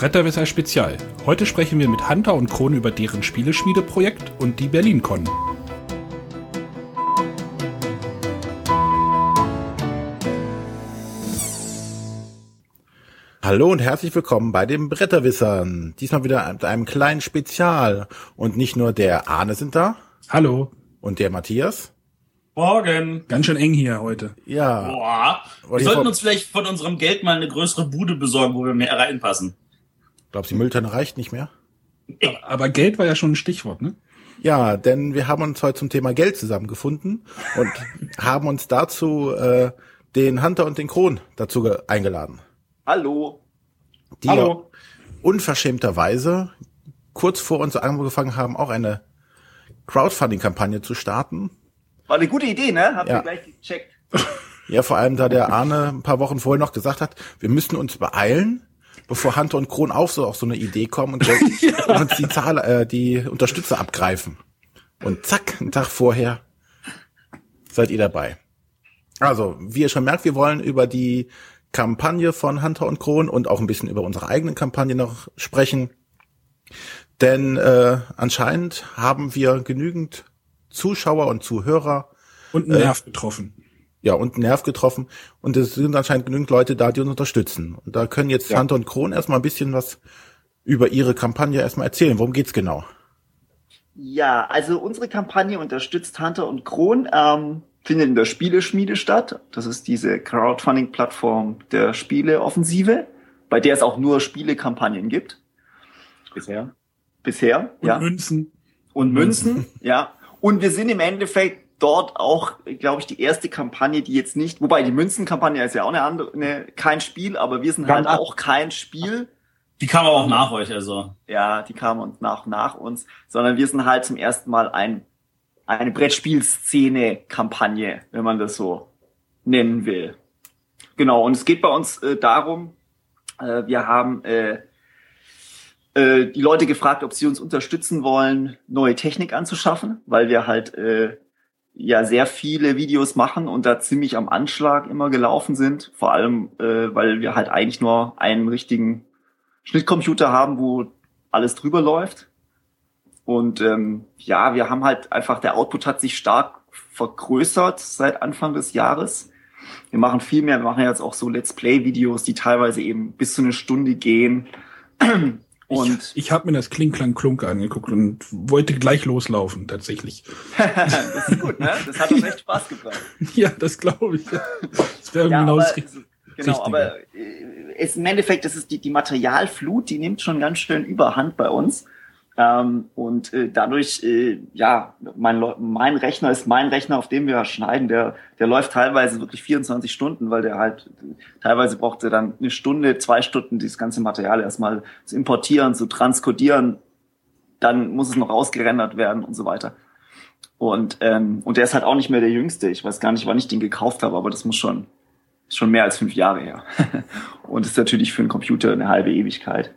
Bretterwisser Spezial. Heute sprechen wir mit Hunter und Kron über deren Spieleschmiedeprojekt und die BerlinCon. Hallo und herzlich willkommen bei den Bretterwissern. Diesmal wieder mit einem kleinen Spezial. Und nicht nur der Arne sind da. Hallo. Und der Matthias. Morgen. Ganz schön eng hier heute. Ja. Boah. Wir sollten uns vielleicht von unserem Geld mal eine größere Bude besorgen, wo wir mehr reinpassen. Glaubst du, die Mülltonne reicht nicht mehr? Aber Geld war ja schon ein Stichwort, ne? Ja, denn wir haben uns heute zum Thema Geld zusammengefunden und haben uns dazu äh, den Hunter und den Kron dazu eingeladen. Hallo. Die Hallo. unverschämterweise kurz vor uns angefangen haben, auch eine Crowdfunding-Kampagne zu starten. War eine gute Idee, ne? Habt ja. ihr gleich gecheckt. Ja, vor allem da der Arne ein paar Wochen vorher noch gesagt hat, wir müssen uns beeilen, bevor Hunter und Kron auch so auf so eine Idee kommen und, ja. uns die Zahl, äh, die Unterstützer abgreifen. Und zack, einen Tag vorher seid ihr dabei. Also, wie ihr schon merkt, wir wollen über die Kampagne von Hunter und Kron und auch ein bisschen über unsere eigene Kampagne noch sprechen. Denn äh, anscheinend haben wir genügend Zuschauer und Zuhörer. Und einen Nerv äh, getroffen. Ja, und einen Nerv getroffen. Und es sind anscheinend genügend Leute da, die uns unterstützen. Und da können jetzt ja. Hunter und Kron erstmal ein bisschen was über ihre Kampagne erstmal erzählen. Worum geht's genau? Ja, also unsere Kampagne unterstützt Hunter und Kron, ähm, findet in der Spieleschmiede statt. Das ist diese Crowdfunding-Plattform der Spieleoffensive, bei der es auch nur Spielekampagnen gibt. Bisher. Bisher, und ja. Münzen. Und Münzen, ja. Und wir sind im Endeffekt dort auch, glaube ich, die erste Kampagne, die jetzt nicht, wobei die Münzenkampagne ist ja auch eine andere, eine, kein Spiel, aber wir sind halt auch kein Spiel. Die kam aber auch nach euch, also. Ja, die kam und nach, nach uns, sondern wir sind halt zum ersten Mal ein, eine Brettspielszene-Kampagne, wenn man das so nennen will. Genau, und es geht bei uns äh, darum, äh, wir haben äh, äh, die Leute gefragt, ob sie uns unterstützen wollen, neue Technik anzuschaffen, weil wir halt äh, ja sehr viele Videos machen und da ziemlich am Anschlag immer gelaufen sind. Vor allem, äh, weil wir halt eigentlich nur einen richtigen Schnittcomputer haben, wo alles drüber läuft. Und ähm, ja, wir haben halt einfach, der Output hat sich stark vergrößert seit Anfang des Jahres. Wir machen viel mehr, wir machen jetzt auch so Let's Play-Videos, die teilweise eben bis zu eine Stunde gehen. Und ich, ich habe mir das Kling-Klang-Klunk angeguckt und wollte gleich loslaufen, tatsächlich. das ist gut, ne? Das hat uns echt Spaß gebracht. ja, das glaube ich. Das wäre ja, genau das Genau, Richtige. aber äh, es, im Endeffekt, das ist die, die Materialflut, die nimmt schon ganz schön überhand bei uns. Ähm, und äh, dadurch, äh, ja, mein, mein Rechner ist mein Rechner, auf dem wir schneiden, der, der läuft teilweise wirklich 24 Stunden, weil der halt, teilweise braucht er dann eine Stunde, zwei Stunden, dieses ganze Material erstmal zu importieren, zu transkodieren, dann muss es noch ausgerendert werden und so weiter. Und, ähm, und der ist halt auch nicht mehr der Jüngste. Ich weiß gar nicht, wann ich den gekauft habe, aber das muss schon, schon mehr als fünf Jahre her. und ist natürlich für einen Computer eine halbe Ewigkeit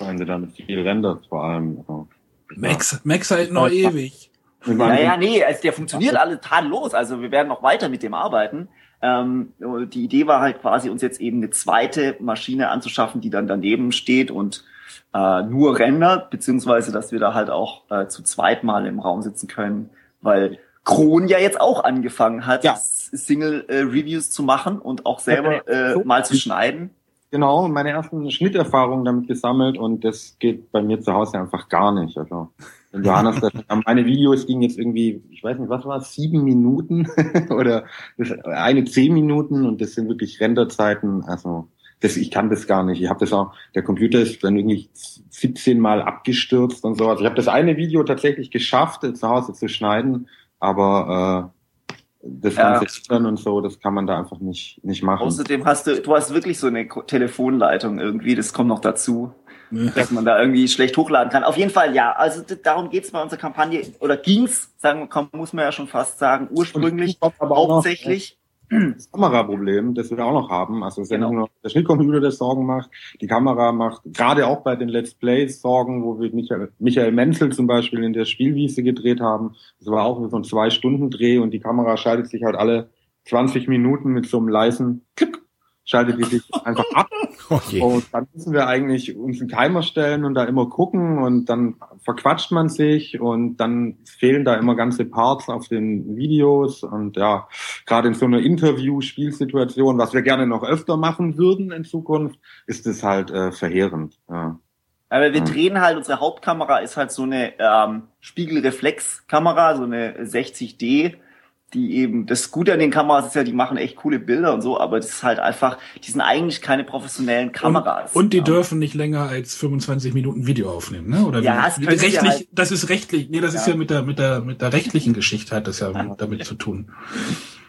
wenn du damit viel rendert, vor allem. Also, Max, Max halt noch ewig. Ja, ja, nee, also der funktioniert alle tadellos. Also wir werden noch weiter mit dem arbeiten. Ähm, die Idee war halt quasi, uns jetzt eben eine zweite Maschine anzuschaffen, die dann daneben steht und äh, nur rendert, beziehungsweise dass wir da halt auch äh, zu zweit mal im Raum sitzen können, weil Kron ja jetzt auch angefangen hat, ja. Single-Reviews äh, zu machen und auch selber äh, mal zu schneiden. Genau, meine ersten Schnitterfahrungen damit gesammelt und das geht bei mir zu Hause einfach gar nicht. Also wenn Johannes, das, meine Videos gingen jetzt irgendwie, ich weiß nicht, was war es, sieben Minuten oder eine zehn Minuten und das sind wirklich Renderzeiten. Also das, ich kann das gar nicht. Ich habe das auch, der Computer ist dann irgendwie 17 Mal abgestürzt und so. Also ich habe das eine Video tatsächlich geschafft, zu Hause zu schneiden, aber äh, das ganze ja. und so, das kann man da einfach nicht, nicht machen. Außerdem hast du, du hast wirklich so eine Telefonleitung irgendwie, das kommt noch dazu, ja. dass man da irgendwie schlecht hochladen kann. Auf jeden Fall, ja, also darum geht's bei unserer Kampagne, oder ging's, sagen, muss man ja schon fast sagen, ursprünglich hauptsächlich das Kameraproblem, das wir auch noch haben. Also es ist genau. ja nur der Schnittcomputer, der Sorgen macht. Die Kamera macht gerade auch bei den Let's Plays Sorgen, wo wir Michael, Michael Menzel zum Beispiel in der Spielwiese gedreht haben. Das war auch so ein Zwei-Stunden-Dreh und die Kamera schaltet sich halt alle 20 Minuten mit so einem leisen Klick, schaltet die sich einfach ab. Okay. Und dann müssen wir eigentlich uns einen Timer stellen und da immer gucken und dann verquatscht man sich und dann fehlen da immer ganze Parts auf den Videos und ja, gerade in so einer Interview-Spielsituation, was wir gerne noch öfter machen würden in Zukunft, ist es halt äh, verheerend. Ja. Aber wir drehen halt, unsere Hauptkamera ist halt so eine ähm, Spiegelreflexkamera, so eine 60D die eben, das Gute an den Kameras ist ja, die machen echt coole Bilder und so, aber das ist halt einfach, die sind eigentlich keine professionellen Kameras. Und, und die ja. dürfen nicht länger als 25 Minuten Video aufnehmen, ne? Oder ja, wie, das rechtlich, halt, das ist rechtlich, nee, das ja. ist ja mit der, mit der, mit der rechtlichen Geschichte hat das ja damit zu tun.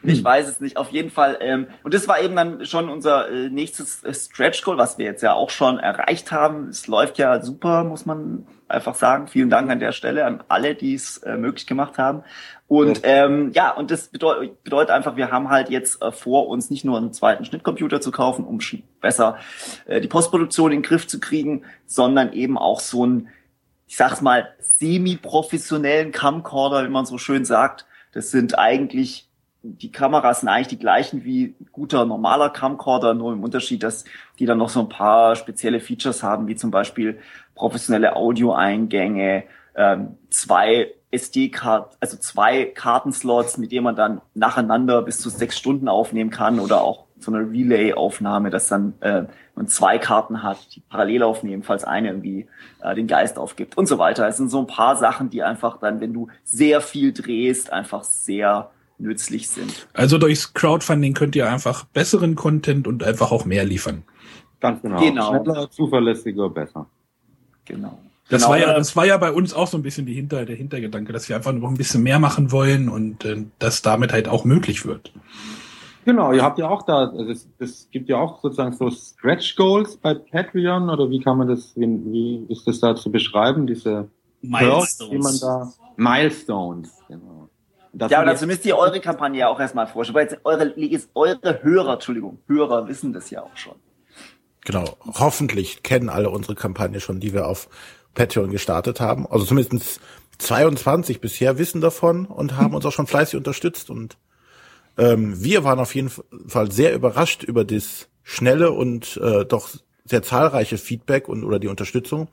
Ich weiß es nicht, auf jeden Fall. Ähm, und das war eben dann schon unser äh, nächstes äh, Stretch Goal, was wir jetzt ja auch schon erreicht haben. Es läuft ja super, muss man einfach sagen. Vielen Dank an der Stelle an alle, die es äh, möglich gemacht haben. Und ähm, ja, und das bedeutet, bedeutet einfach, wir haben halt jetzt äh, vor, uns nicht nur einen zweiten Schnittcomputer zu kaufen, um besser äh, die Postproduktion in den Griff zu kriegen, sondern eben auch so einen, ich sag's mal, semi-professionellen Camcorder, wie man so schön sagt. Das sind eigentlich die Kameras sind eigentlich die gleichen wie guter normaler Camcorder, nur im Unterschied, dass die dann noch so ein paar spezielle Features haben, wie zum Beispiel professionelle Audioeingänge, ähm, zwei SD-Karten, also zwei Kartenslots, mit denen man dann nacheinander bis zu sechs Stunden aufnehmen kann oder auch so eine Relay-Aufnahme, dass dann äh, man zwei Karten hat, die parallel aufnehmen, falls eine irgendwie äh, den Geist aufgibt und so weiter. Es sind so ein paar Sachen, die einfach dann, wenn du sehr viel drehst, einfach sehr nützlich sind. Also durchs Crowdfunding könnt ihr einfach besseren Content und einfach auch mehr liefern. Ganz genau. genau. Schneller, zuverlässiger, besser. Genau. Das genau, war ja, das war ja bei uns auch so ein bisschen die Hinter, der Hintergedanke, dass wir einfach noch ein bisschen mehr machen wollen und äh, das damit halt auch möglich wird. Genau, ihr habt ja auch da, also es, es gibt ja auch sozusagen so Stretch Goals bei Patreon oder wie kann man das, wie, wie ist das da zu beschreiben, diese Milestones, die man da, Milestones, genau. Ja, aber dazu müsst ihr eure Kampagne ja auch erstmal vorstellen, weil eure, eure Hörer, Entschuldigung, Hörer wissen das ja auch schon. Genau, hoffentlich kennen alle unsere Kampagne schon, die wir auf Patreon gestartet haben. Also zumindest 22 bisher wissen davon und haben uns auch schon fleißig unterstützt. Und ähm, wir waren auf jeden Fall sehr überrascht über das schnelle und äh, doch sehr zahlreiche Feedback und oder die Unterstützung.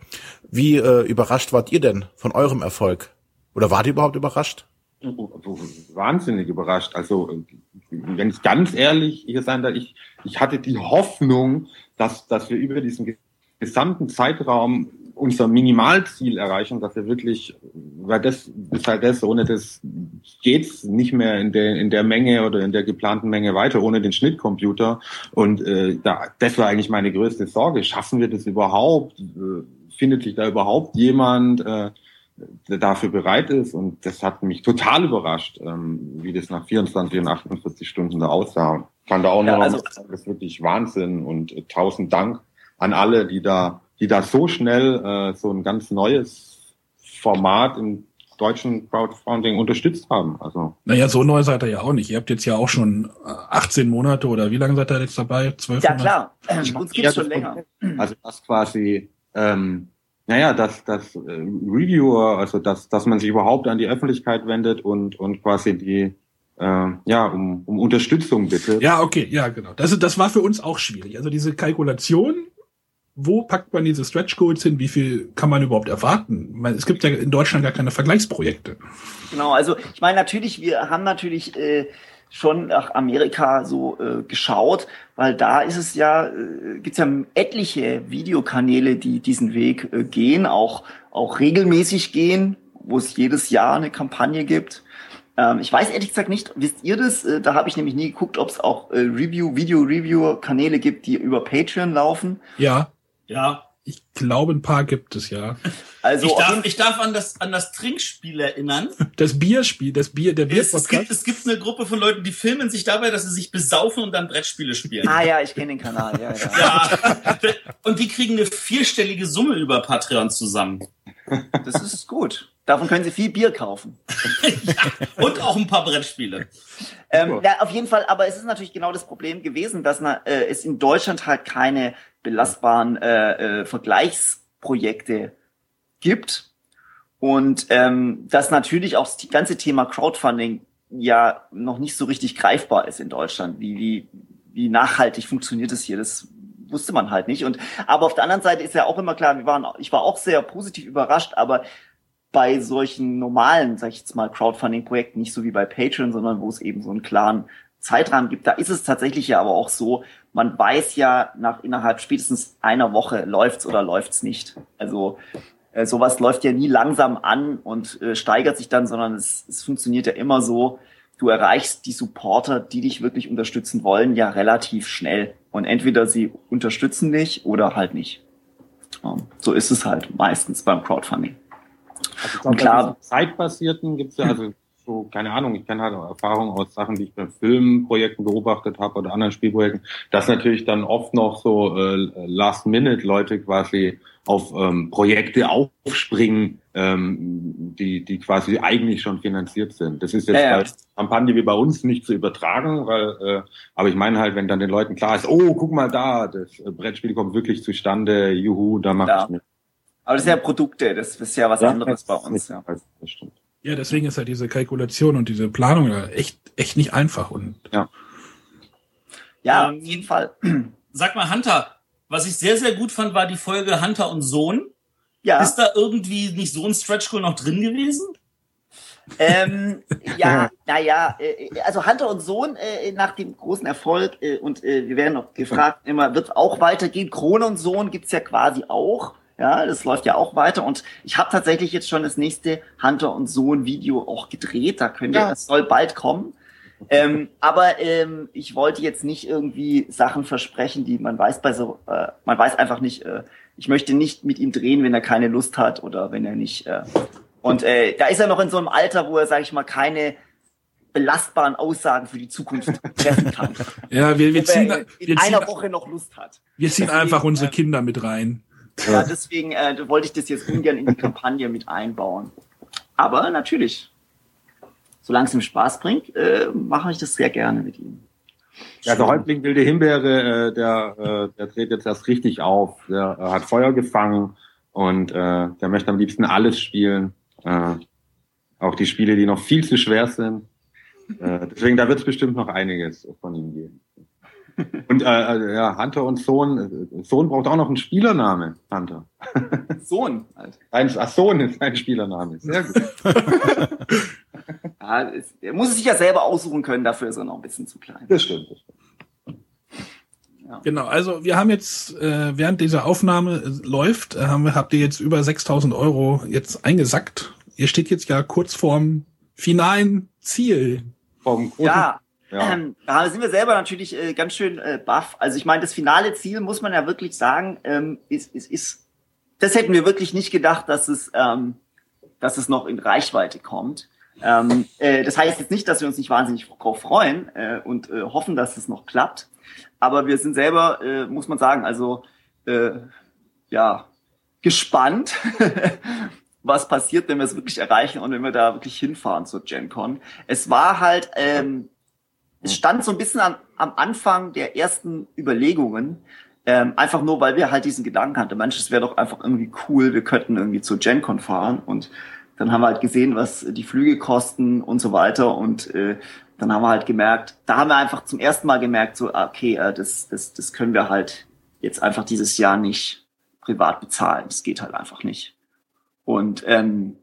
Wie äh, überrascht wart ihr denn von eurem Erfolg? Oder wart ihr überhaupt überrascht? Wahnsinnig überrascht. Also wenn ich ganz ehrlich hier sein darf, ich, ich hatte die Hoffnung, dass, dass wir über diesen gesamten Zeitraum unser Minimalziel erreichen, dass wir wirklich, weil das ist halt das, ohne das geht's nicht mehr in der, in der Menge oder in der geplanten Menge weiter, ohne den Schnittcomputer. Und äh, da, das war eigentlich meine größte Sorge. Schaffen wir das überhaupt? Äh, findet sich da überhaupt jemand, äh, dafür bereit ist? Und das hat mich total überrascht, ähm, wie das nach 24 und 48 Stunden da aussah. Fand da auch ja, noch, also, das ist wirklich Wahnsinn und äh, tausend Dank an alle, die da die da so schnell äh, so ein ganz neues Format im deutschen Crowdfunding unterstützt haben. Also naja, so neu seid ihr ja auch nicht. Ihr habt jetzt ja auch schon 18 Monate oder wie lange seid ihr jetzt dabei? 12 Ja klar, uns gibt's schon länger. Also das quasi, ähm, naja, dass das äh, Reviewer, also dass dass man sich überhaupt an die Öffentlichkeit wendet und und quasi die äh, ja, um, um Unterstützung bitte. Ja, okay, ja, genau. Das, das war für uns auch schwierig. Also diese Kalkulation, wo packt man diese Stretch Goals hin? Wie viel kann man überhaupt erwarten? Meine, es gibt ja in Deutschland gar keine Vergleichsprojekte. Genau, also ich meine natürlich, wir haben natürlich äh, schon nach Amerika so äh, geschaut, weil da ist es ja, äh, gibt es ja etliche Videokanäle, die diesen Weg äh, gehen, auch, auch regelmäßig gehen, wo es jedes Jahr eine Kampagne gibt. Ähm, ich weiß ehrlich gesagt nicht, wisst ihr das? Äh, da habe ich nämlich nie geguckt, ob es auch äh, Review, Video-Review-Kanäle gibt, die über Patreon laufen. Ja. Ja. Ich glaube, ein paar gibt es ja. Also ich darf, ich darf an das an das Trinkspiel erinnern. Das Bierspiel, das Bier, der Bier. Es, es, gibt, es gibt eine Gruppe von Leuten, die filmen sich dabei, dass sie sich besaufen und dann Brettspiele spielen. Ah ja, ich kenne den Kanal. Ja, ja. ja. Und die kriegen eine vierstellige Summe über Patreon zusammen. Das ist gut. Davon können Sie viel Bier kaufen. ja, und auch ein paar Brettspiele. Ähm, ja, auf jeden Fall, aber es ist natürlich genau das Problem gewesen, dass na, äh, es in Deutschland halt keine belastbaren äh, äh, Vergleichsprojekte gibt. Und ähm, dass natürlich auch das ganze Thema Crowdfunding ja noch nicht so richtig greifbar ist in Deutschland, wie, wie wie nachhaltig funktioniert es hier? Das wusste man halt nicht. Und aber auf der anderen Seite ist ja auch immer klar, wir waren, ich war auch sehr positiv überrascht, aber bei solchen normalen, sag ich jetzt mal, Crowdfunding-Projekten, nicht so wie bei Patreon, sondern wo es eben so einen klaren Zeitrahmen gibt, da ist es tatsächlich ja aber auch so, man weiß ja nach innerhalb spätestens einer Woche läuft's oder läuft's nicht. Also äh, sowas läuft ja nie langsam an und äh, steigert sich dann, sondern es, es funktioniert ja immer so, du erreichst die Supporter, die dich wirklich unterstützen wollen, ja relativ schnell. Und entweder sie unterstützen dich oder halt nicht. So ist es halt meistens beim Crowdfunding. Also und klar, zeitbasierten gibt es ja, also so, keine Ahnung, ich kenne halt Erfahrungen aus Sachen, die ich bei Filmprojekten beobachtet habe oder anderen Spielprojekten, dass natürlich dann oft noch so äh, Last-Minute-Leute quasi auf ähm, Projekte aufspringen, ähm, die, die quasi eigentlich schon finanziert sind. Das ist jetzt ja, ja. bei Kampagne wie bei uns nicht zu übertragen, weil, äh, aber ich meine halt, wenn dann den Leuten klar ist, oh, guck mal da, das äh, Brettspiel kommt wirklich zustande, juhu, da mache ja. ich mit. Aber das sind ja Produkte, das ist ja was ja, anderes bei uns. Ja. Das stimmt. Ja, deswegen ist halt diese Kalkulation und diese Planung echt, echt nicht einfach. Und ja. Ja, auf jeden Fall. Sag mal, Hunter, was ich sehr, sehr gut fand, war die Folge Hunter und Sohn. Ja. Ist da irgendwie nicht so ein Stretch Goal noch drin gewesen? ähm, ja, naja, äh, also Hunter und Sohn äh, nach dem großen Erfolg äh, und äh, wir werden noch gefragt, immer wird auch weitergehen. Krone und Sohn gibt's ja quasi auch. Ja, das läuft ja auch weiter und ich habe tatsächlich jetzt schon das nächste Hunter und Sohn Video auch gedreht. Da könnt ihr, ja. das soll bald kommen. Ähm, aber ähm, ich wollte jetzt nicht irgendwie Sachen versprechen, die man weiß bei so, äh, man weiß einfach nicht. Äh, ich möchte nicht mit ihm drehen, wenn er keine Lust hat oder wenn er nicht. Äh, und äh, da ist er noch in so einem Alter, wo er, sage ich mal, keine belastbaren Aussagen für die Zukunft treffen kann. ja, wir, wir ziehen in, in wir einer ziehen, Woche noch Lust hat. Wir ziehen deswegen, einfach unsere Kinder mit rein. Ja, deswegen äh, wollte ich das jetzt ungern in die Kampagne mit einbauen. Aber natürlich, solange es ihm Spaß bringt, äh, mache ich das sehr gerne mit ihm. Ja, der Häuptling Wilde Himbeere, äh, der, äh, der dreht jetzt erst richtig auf. Der äh, hat Feuer gefangen und äh, der möchte am liebsten alles spielen. Äh, auch die Spiele, die noch viel zu schwer sind. Äh, deswegen, da wird es bestimmt noch einiges von ihm geben. Und äh, äh, ja, Hunter und Sohn. Sohn braucht auch noch einen Spielername, Hunter. Sohn. Halt. Ein, ach, Sohn ist ein Spielername. Sehr gut. ja, es, er muss es sich ja selber aussuchen können, dafür ist er noch ein bisschen zu klein. Das stimmt. Das stimmt. Ja. Genau, also wir haben jetzt, äh, während dieser Aufnahme äh, läuft, äh, haben, habt ihr jetzt über 6000 Euro jetzt eingesackt. Ihr steht jetzt ja kurz vorm finalen Ziel. Vom ja, ja. Ähm, da sind wir selber natürlich äh, ganz schön äh, baff. Also ich meine, das finale Ziel muss man ja wirklich sagen, ähm, ist, ist, ist, das hätten wir wirklich nicht gedacht, dass es, ähm, dass es noch in Reichweite kommt. Ähm, äh, das heißt jetzt nicht, dass wir uns nicht wahnsinnig drauf freuen äh, und äh, hoffen, dass es noch klappt. Aber wir sind selber, äh, muss man sagen, also äh, ja gespannt, was passiert, wenn wir es wirklich erreichen und wenn wir da wirklich hinfahren zur GenCon. Es war halt ähm, es stand so ein bisschen am, am Anfang der ersten Überlegungen, ähm, einfach nur, weil wir halt diesen Gedanken hatten, manches wäre doch einfach irgendwie cool, wir könnten irgendwie zur GenCon fahren und dann haben wir halt gesehen, was die Flüge kosten und so weiter und äh, dann haben wir halt gemerkt, da haben wir einfach zum ersten Mal gemerkt, so, ah, okay, äh, das, das, das können wir halt jetzt einfach dieses Jahr nicht privat bezahlen. Das geht halt einfach nicht. Und ähm,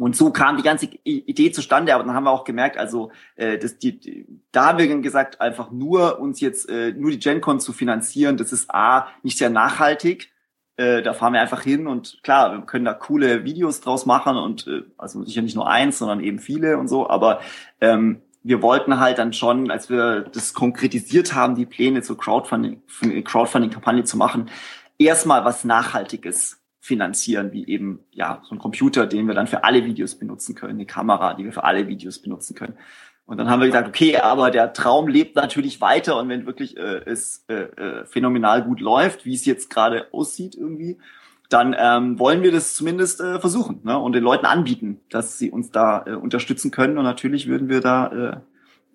und so kam die ganze Idee zustande, aber dann haben wir auch gemerkt, also äh, das, die, die, da haben wir dann gesagt, einfach nur uns jetzt äh, nur die GenCon zu finanzieren, das ist A, nicht sehr nachhaltig. Äh, da fahren wir einfach hin und klar, wir können da coole Videos draus machen und äh, also sicher nicht nur eins, sondern eben viele und so, aber ähm, wir wollten halt dann schon, als wir das konkretisiert haben, die Pläne zur Crowdfunding, Crowdfunding-Kampagne zu machen, erstmal was Nachhaltiges finanzieren, wie eben ja so ein Computer, den wir dann für alle Videos benutzen können, eine Kamera, die wir für alle Videos benutzen können. Und dann haben wir gesagt, okay, aber der Traum lebt natürlich weiter und wenn wirklich äh, es äh, äh, phänomenal gut läuft, wie es jetzt gerade aussieht irgendwie, dann ähm, wollen wir das zumindest äh, versuchen ne? und den Leuten anbieten, dass sie uns da äh, unterstützen können. Und natürlich würden wir da äh,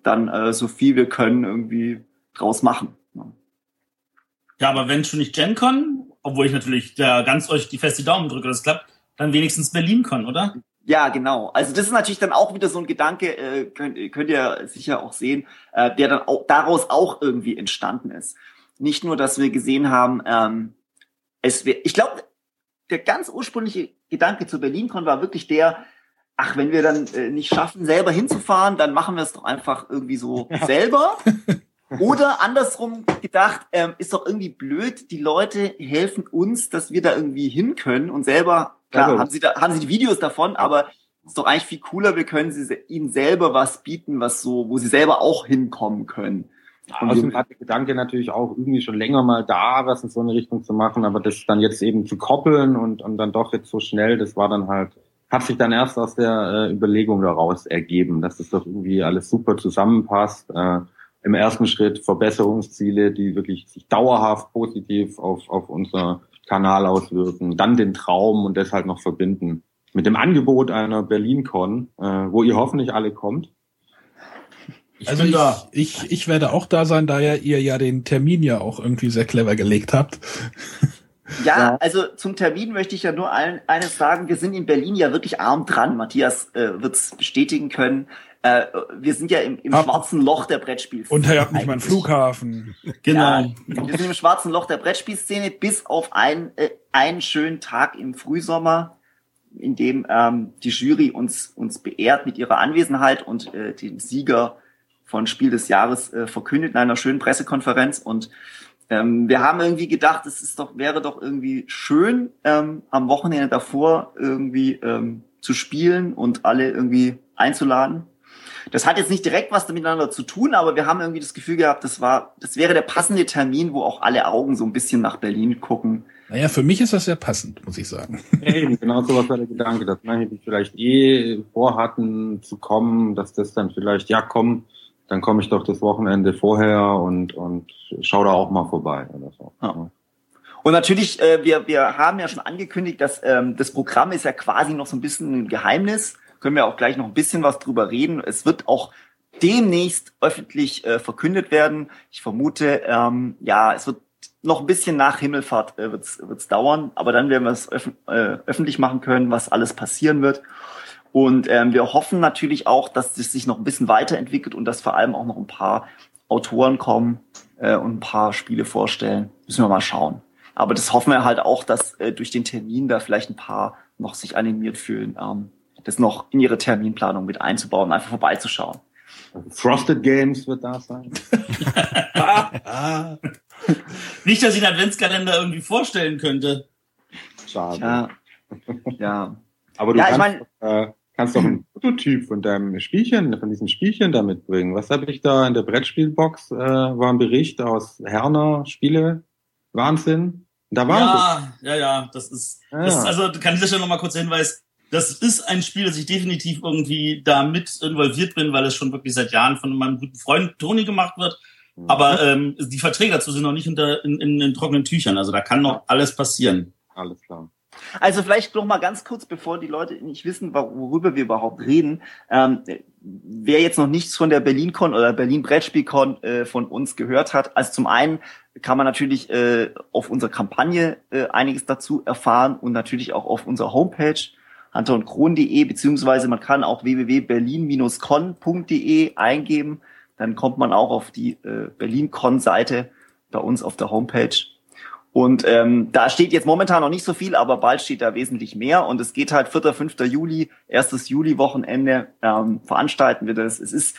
dann äh, so viel wir können irgendwie draus machen. Ne? Ja, aber wenn schon nicht GenCon, obwohl ich natürlich da ganz euch die feste Daumen drücke, dass es klappt, dann wenigstens Berlin kann, oder? Ja, genau. Also das ist natürlich dann auch wieder so ein Gedanke, äh, könnt, könnt ihr sicher auch sehen, äh, der dann auch daraus auch irgendwie entstanden ist. Nicht nur, dass wir gesehen haben, ähm, es wär, ich glaube, der ganz ursprüngliche Gedanke zu BerlinCon war wirklich der, ach, wenn wir dann äh, nicht schaffen, selber hinzufahren, dann machen wir es doch einfach irgendwie so ja. selber. Oder andersrum gedacht, ähm, ist doch irgendwie blöd, die Leute helfen uns, dass wir da irgendwie hin können und selber, klar, also. haben sie da, haben sie die Videos davon, aber ist doch eigentlich viel cooler, wir können sie, ihnen selber was bieten, was so, wo sie selber auch hinkommen können. Außerdem hat der Gedanke natürlich auch irgendwie schon länger mal da, was in so eine Richtung zu machen, aber das dann jetzt eben zu koppeln und, und dann doch jetzt so schnell, das war dann halt, hat sich dann erst aus der äh, Überlegung daraus ergeben, dass das doch irgendwie alles super zusammenpasst. Äh, Im ersten Schritt Verbesserungsziele, die wirklich sich dauerhaft positiv auf, auf unser Kanal auswirken, dann den Traum und deshalb noch verbinden mit dem Angebot einer BerlinCon, äh, wo ihr hoffentlich alle kommt ich also ich, ich, ich werde auch da sein, da ja ihr ja den Termin ja auch irgendwie sehr clever gelegt habt. Ja, ja, also zum Termin möchte ich ja nur allen eines sagen. Wir sind in Berlin ja wirklich arm dran. Matthias äh, wird es bestätigen können. Äh, wir sind ja im, im schwarzen Loch der Brettspielszene. Und ihr habt nicht mal einen Flughafen. Genau. Ja, wir sind im schwarzen Loch der Brettspielszene bis auf ein, äh, einen schönen Tag im Frühsommer, in dem ähm, die Jury uns, uns beehrt mit ihrer Anwesenheit und äh, den Sieger von Spiel des Jahres äh, verkündet in einer schönen Pressekonferenz und ähm, wir haben irgendwie gedacht, es ist doch, wäre doch irgendwie schön, ähm, am Wochenende davor irgendwie ähm, zu spielen und alle irgendwie einzuladen. Das hat jetzt nicht direkt was miteinander zu tun, aber wir haben irgendwie das Gefühl gehabt, das war, das wäre der passende Termin, wo auch alle Augen so ein bisschen nach Berlin gucken. Naja, für mich ist das sehr passend, muss ich sagen. Eben, genau so was war der Gedanke, dass manche, die vielleicht eh vorhatten zu kommen, dass das dann vielleicht, ja komm, dann komme ich doch das Wochenende vorher und, und schau da auch mal vorbei oder so. Ja. Und natürlich, äh, wir, wir haben ja schon angekündigt, dass ähm, das Programm ist ja quasi noch so ein bisschen ein Geheimnis. Können wir auch gleich noch ein bisschen was drüber reden. Es wird auch demnächst öffentlich äh, verkündet werden. Ich vermute, ähm, ja, es wird noch ein bisschen nach Himmelfahrt äh, wird's wird's dauern, aber dann werden wir es öf äh, öffentlich machen können, was alles passieren wird. Und ähm, wir hoffen natürlich auch, dass es sich noch ein bisschen weiterentwickelt und dass vor allem auch noch ein paar Autoren kommen äh, und ein paar Spiele vorstellen. Müssen wir mal schauen. Aber das hoffen wir halt auch, dass äh, durch den Termin da vielleicht ein paar noch sich animiert fühlen, ähm, das noch in ihre Terminplanung mit einzubauen, einfach vorbeizuschauen. Frosted Games wird da sein. Nicht, dass ich den Adventskalender irgendwie vorstellen könnte. Schade. Ja. ja. Aber du ja, kannst, ich mein, äh, kannst doch ein Prototyp von deinem Spielchen, von diesem Spielchen da mitbringen. Was habe ich da in der Brettspielbox? Äh, war ein Bericht aus Herner Spiele. Wahnsinn. Da war ja, es. ja, ja, das ist, ja. das ist also kann ich das schon noch mal kurz hinweisen. Das ist ein Spiel, das ich definitiv irgendwie da mit involviert bin, weil es schon wirklich seit Jahren von meinem guten Freund Toni gemacht wird. Mhm. Aber ähm, die Verträge dazu sind noch nicht unter, in, in, in trockenen Tüchern. Also da kann noch alles passieren. Alles klar. Also vielleicht noch mal ganz kurz, bevor die Leute nicht wissen, worüber wir überhaupt reden. Ähm, wer jetzt noch nichts von der BerlinCon oder Berlin Brettspielcon äh, von uns gehört hat, also zum einen kann man natürlich äh, auf unserer Kampagne äh, einiges dazu erfahren und natürlich auch auf unserer Homepage hunterundkron.de beziehungsweise man kann auch www.berlin-con.de eingeben, dann kommt man auch auf die äh, BerlinCon-Seite bei uns auf der Homepage und ähm, da steht jetzt momentan noch nicht so viel, aber bald steht da wesentlich mehr. Und es geht halt 4., 5. Juli, erstes Juli-Wochenende ähm, veranstalten wir das. Es ist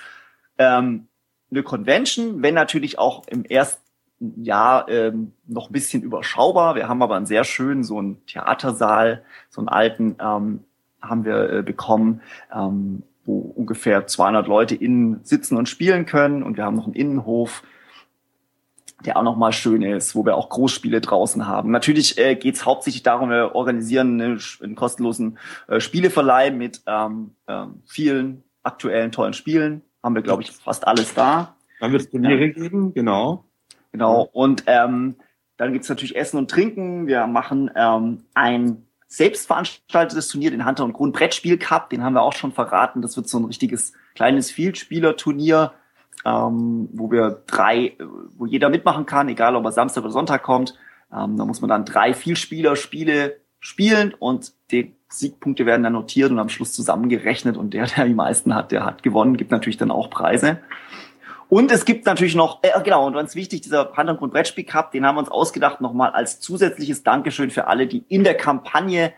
ähm, eine Convention, wenn natürlich auch im ersten Jahr ähm, noch ein bisschen überschaubar. Wir haben aber einen sehr schönen, so einen Theatersaal, so einen alten ähm, haben wir äh, bekommen, ähm, wo ungefähr 200 Leute innen sitzen und spielen können. Und wir haben noch einen Innenhof der auch nochmal schön ist, wo wir auch Großspiele draußen haben. Natürlich äh, geht es hauptsächlich darum, wir organisieren einen, einen kostenlosen äh, Spieleverleih mit ähm, äh, vielen aktuellen tollen Spielen. Haben wir, glaube ich, fast alles da. Dann wird es Turniere ja. geben, genau. Genau. Und ähm, dann gibt's natürlich Essen und Trinken. Wir machen ähm, ein selbstveranstaltetes Turnier, den Hunter und Grund Brettspiel Cup. Den haben wir auch schon verraten. Das wird so ein richtiges kleines Vielspieler-Turnier ähm, wo wir drei, wo jeder mitmachen kann, egal ob er Samstag oder Sonntag kommt. Ähm, da muss man dann drei Vielspieler-Spiele spielen und die Siegpunkte werden dann notiert und am Schluss zusammengerechnet und der, der die meisten hat, der hat gewonnen, gibt natürlich dann auch Preise. Und es gibt natürlich noch, äh, genau, und ganz wichtig, dieser Hintergrund Brettspiel Cup, den haben wir uns ausgedacht nochmal als zusätzliches Dankeschön für alle, die in der Kampagne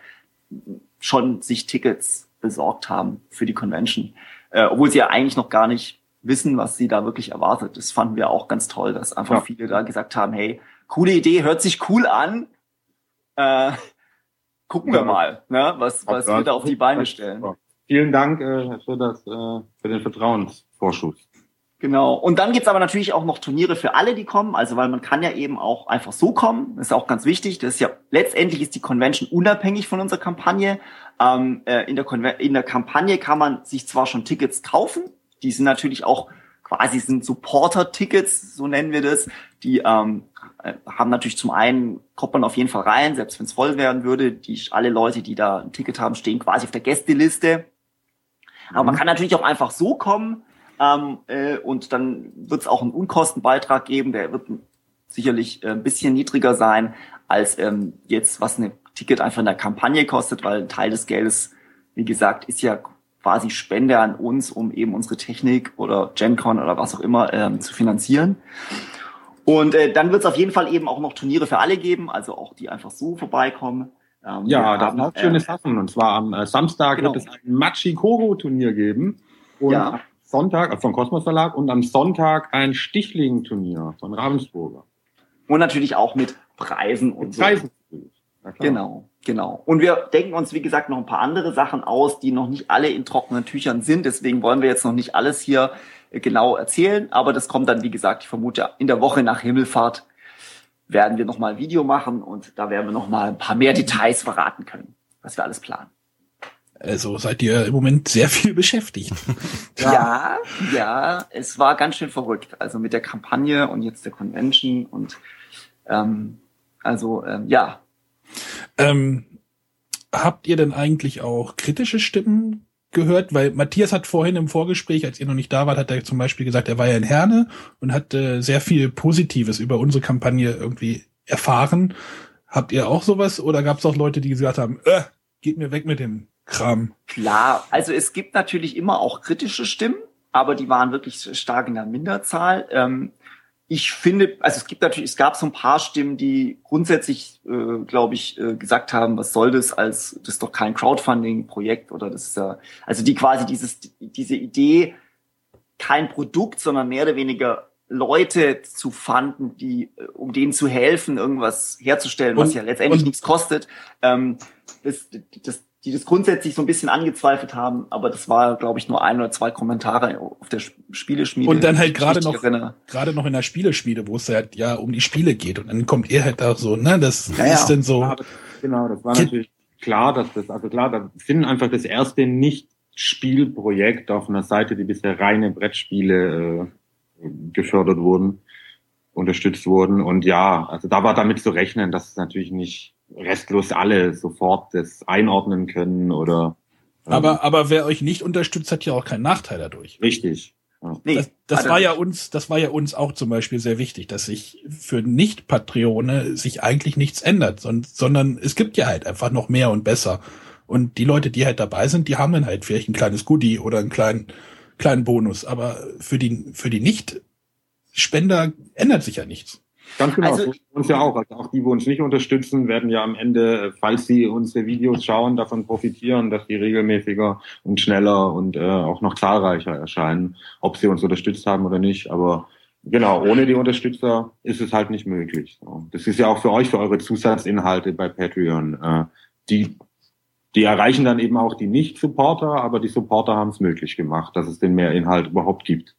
schon sich Tickets besorgt haben für die Convention. Äh, obwohl sie ja eigentlich noch gar nicht wissen, was sie da wirklich erwartet. Das fanden wir auch ganz toll, dass einfach ja. viele da gesagt haben, hey, coole Idee, hört sich cool an. Äh, gucken wir mal, ne, was, was wir da auf die Beine stellen. Vielen Dank äh, für, das, äh, für den Vertrauensvorschuss. Genau. Und dann gibt's aber natürlich auch noch Turniere für alle, die kommen. Also weil man kann ja eben auch einfach so kommen. Das ist auch ganz wichtig. Das ist ja letztendlich ist die Convention unabhängig von unserer Kampagne. Ähm, äh, in, der in der Kampagne kann man sich zwar schon Tickets kaufen. Die sind natürlich auch quasi sind Supporter-Tickets, so nennen wir das. Die ähm, äh, haben natürlich zum einen, kommt man auf jeden Fall rein, selbst wenn es voll werden würde. Die, alle Leute, die da ein Ticket haben, stehen quasi auf der Gästeliste. Aber man mhm. kann natürlich auch einfach so kommen ähm, äh, und dann wird es auch einen Unkostenbeitrag geben, der wird sicherlich äh, ein bisschen niedriger sein, als ähm, jetzt, was ein Ticket einfach in der Kampagne kostet, weil ein Teil des Geldes, wie gesagt, ist ja quasi Spende an uns, um eben unsere Technik oder GenCon oder was auch immer ähm, zu finanzieren. Und äh, dann wird es auf jeden Fall eben auch noch Turniere für alle geben, also auch die einfach so vorbeikommen. Ähm, ja, da sind auch schöne äh, Sachen. Und zwar am äh, Samstag genau. wird es ein Machikoro-Turnier geben. Und ja. Sonntag, also vom Kosmos Verlag und am Sonntag ein Stichling-Turnier von Ravensburger. Und natürlich auch mit Preisen und mit so. Preisen. Genau, genau. Und wir denken uns, wie gesagt, noch ein paar andere Sachen aus, die noch nicht alle in trockenen Tüchern sind. Deswegen wollen wir jetzt noch nicht alles hier äh, genau erzählen. Aber das kommt dann, wie gesagt, ich vermute, in der Woche nach Himmelfahrt werden wir nochmal ein Video machen und da werden wir nochmal ein paar mehr Details verraten können, was wir alles planen. Also seid ihr im Moment sehr viel beschäftigt. Ja. ja, ja, es war ganz schön verrückt. Also mit der Kampagne und jetzt der Convention und ähm, also ähm, ja. Ähm, habt ihr denn eigentlich auch kritische Stimmen gehört? Weil Matthias hat vorhin im Vorgespräch, als ihr noch nicht da wart, hat er zum Beispiel gesagt, er war ja in Herne und hat äh, sehr viel Positives über unsere Kampagne irgendwie erfahren. Habt ihr auch sowas oder gab es auch Leute, die gesagt haben, äh, geht mir weg mit dem Kram. Klar, also es gibt natürlich immer auch kritische Stimmen, aber die waren wirklich stark in der Minderzahl. Ähm, ich finde, also es gibt natürlich, es gab so ein paar Stimmen, die grundsätzlich, äh, glaube ich, äh, gesagt haben, was soll das als, das ist doch kein Crowdfunding-Projekt oder das ist ja, also die quasi dieses, diese Idee, kein Produkt, sondern mehr oder weniger Leute zu fanden, die, äh, um denen zu helfen, irgendwas herzustellen, was und, ja letztendlich nichts kostet. Ähm, das, das, die das grundsätzlich so ein bisschen angezweifelt haben, aber das war, glaube ich, nur ein oder zwei Kommentare auf der Spieleschmiede. Und dann halt gerade noch, gerade noch in der Spieleschmiede, wo es halt ja um die Spiele geht. Und dann kommt ihr halt auch so, ne, das ja, ist ja. dann so. Ja, genau, das war natürlich klar, dass das, also klar, da finden einfach das erste Nicht-Spielprojekt auf einer Seite, die bisher reine Brettspiele äh, gefördert wurden, unterstützt wurden. Und ja, also da war damit zu rechnen, dass es natürlich nicht restlos alle sofort das einordnen können oder. Ähm, aber, aber wer euch nicht unterstützt, hat ja auch keinen Nachteil dadurch. Richtig. Ja. Nee, das, das war ja uns, das war ja uns auch zum Beispiel sehr wichtig, dass sich für Nicht-Patrone sich eigentlich nichts ändert, sondern es gibt ja halt einfach noch mehr und besser. Und die Leute, die halt dabei sind, die haben dann halt vielleicht ein kleines Goodie oder einen kleinen, kleinen Bonus. Aber für die, für die Nicht-Spender ändert sich ja nichts. Ganz genau, also, uns ja auch. Also auch die, die uns nicht unterstützen, werden ja am Ende, falls sie unsere Videos schauen, davon profitieren, dass die regelmäßiger und schneller und äh, auch noch zahlreicher erscheinen, ob sie uns unterstützt haben oder nicht. Aber genau, ohne die Unterstützer ist es halt nicht möglich. Das ist ja auch für euch, für eure Zusatzinhalte bei Patreon. Äh, die die erreichen dann eben auch die Nicht-Supporter, aber die Supporter haben es möglich gemacht, dass es den Mehrinhalt überhaupt gibt.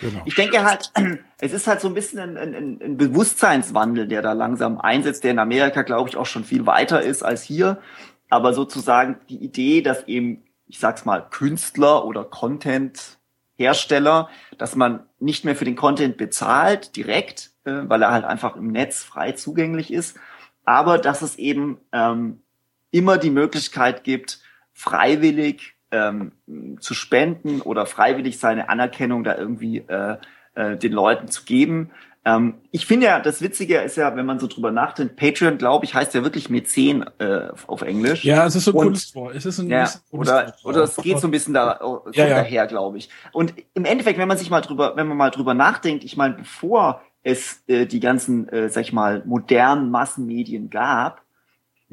Genau. Ich denke halt, es ist halt so ein bisschen ein, ein, ein Bewusstseinswandel, der da langsam einsetzt, der in Amerika, glaube ich, auch schon viel weiter ist als hier. Aber sozusagen die Idee, dass eben, ich sag's mal, Künstler oder Content-Hersteller, dass man nicht mehr für den Content bezahlt direkt, äh, weil er halt einfach im Netz frei zugänglich ist, aber dass es eben ähm, immer die Möglichkeit gibt, freiwillig ähm, zu spenden oder freiwillig seine Anerkennung da irgendwie äh, äh, den Leuten zu geben. Ähm, ich finde ja, das Witzige ist ja, wenn man so drüber nachdenkt, Patreon, glaube ich, heißt ja wirklich Mäzen äh, auf Englisch. Ja, es ist so und, Kunstwort. Es ist ein ja, oder, oder es geht so ein bisschen da, ja, ja. daher, glaube ich. Und im Endeffekt, wenn man sich mal drüber, wenn man mal drüber nachdenkt, ich meine, bevor es äh, die ganzen, äh, sag ich mal, modernen Massenmedien gab,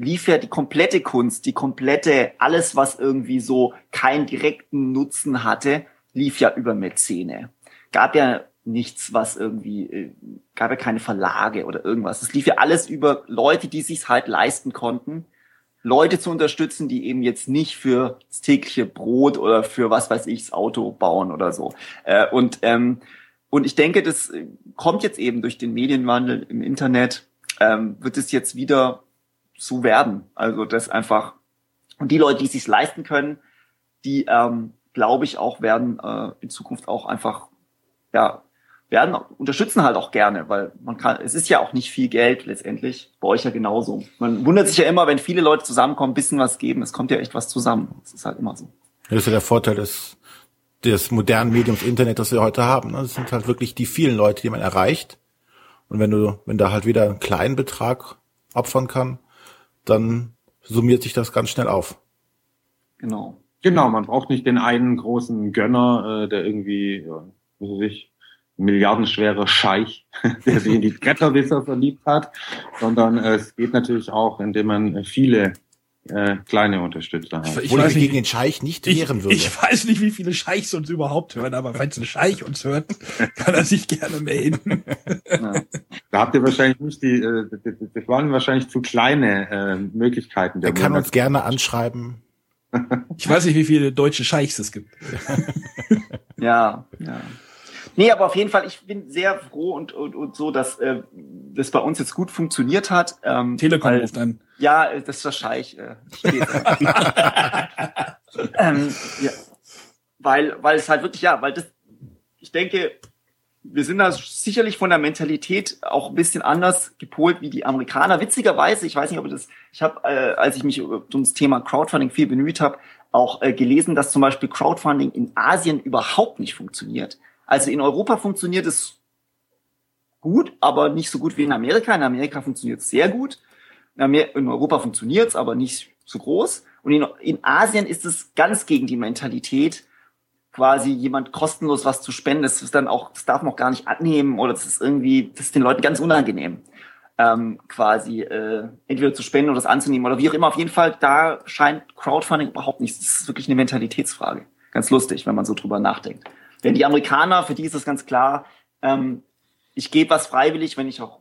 lief ja die komplette Kunst, die komplette, alles, was irgendwie so keinen direkten Nutzen hatte, lief ja über Mäzene. Gab ja nichts, was irgendwie, äh, gab ja keine Verlage oder irgendwas. Es lief ja alles über Leute, die sich halt leisten konnten, Leute zu unterstützen, die eben jetzt nicht für das tägliche Brot oder für was weiß ich, das Auto bauen oder so. Äh, und, ähm, und ich denke, das kommt jetzt eben durch den Medienwandel im Internet, ähm, wird es jetzt wieder so werden. Also das einfach, und die Leute, die es sich leisten können, die, ähm, glaube ich, auch werden äh, in Zukunft auch einfach ja, werden, unterstützen halt auch gerne, weil man kann, es ist ja auch nicht viel Geld letztendlich, bei euch ja genauso. Man wundert sich ja immer, wenn viele Leute zusammenkommen, bisschen was geben, es kommt ja echt was zusammen. Das ist halt immer so. Das ist ja der Vorteil des, des modernen Mediums Internet, das wir heute haben. Das sind halt wirklich die vielen Leute, die man erreicht. Und wenn du, wenn da halt wieder einen kleinen Betrag opfern kann, dann summiert sich das ganz schnell auf. Genau. Genau, man braucht nicht den einen großen Gönner, äh, der irgendwie, ja, muss ich, milliardenschwere Scheich, der sich in die Bretterwisser verliebt hat, sondern äh, es geht natürlich auch, indem man viele äh, kleine Unterstützer hat. Ich, ich weiß gegen den Scheich nicht wehren würde. Ich weiß nicht, wie viele Scheichs uns überhaupt hören, aber falls ein Scheich uns hört, kann er sich gerne melden. Ja. Da habt ihr wahrscheinlich nicht die, äh, das waren wahrscheinlich zu kleine äh, Möglichkeiten. Der er kann uns gerne anschreiben. Ich weiß nicht, wie viele deutsche Scheichs es gibt. ja, ja. Nee, aber auf jeden Fall, ich bin sehr froh und, und, und so, dass äh, das bei uns jetzt gut funktioniert hat. Ähm, Telekom weil, ruft an. Ja, äh, das ist wahrscheinlich. Äh, ähm, ja, weil, weil es halt wirklich, ja, weil das, ich denke, wir sind da sicherlich von der Mentalität auch ein bisschen anders gepolt wie die Amerikaner. Witzigerweise, ich weiß nicht, ob das, ich habe, äh, als ich mich um das Thema Crowdfunding viel bemüht habe, auch äh, gelesen, dass zum Beispiel Crowdfunding in Asien überhaupt nicht funktioniert. Also in Europa funktioniert es gut, aber nicht so gut wie in Amerika. In Amerika funktioniert es sehr gut. In Europa funktioniert es, aber nicht so groß. Und in, in Asien ist es ganz gegen die Mentalität, quasi jemand kostenlos was zu spenden. Das ist dann auch, das darf man auch gar nicht annehmen oder das ist irgendwie, das ist den Leuten ganz unangenehm, ähm, quasi äh, entweder zu spenden oder das anzunehmen oder wie auch immer. Auf jeden Fall, da scheint Crowdfunding überhaupt nichts. Das ist wirklich eine Mentalitätsfrage. Ganz lustig, wenn man so drüber nachdenkt. Denn die Amerikaner, für die ist es ganz klar, ähm, ich gebe was freiwillig, wenn ich auch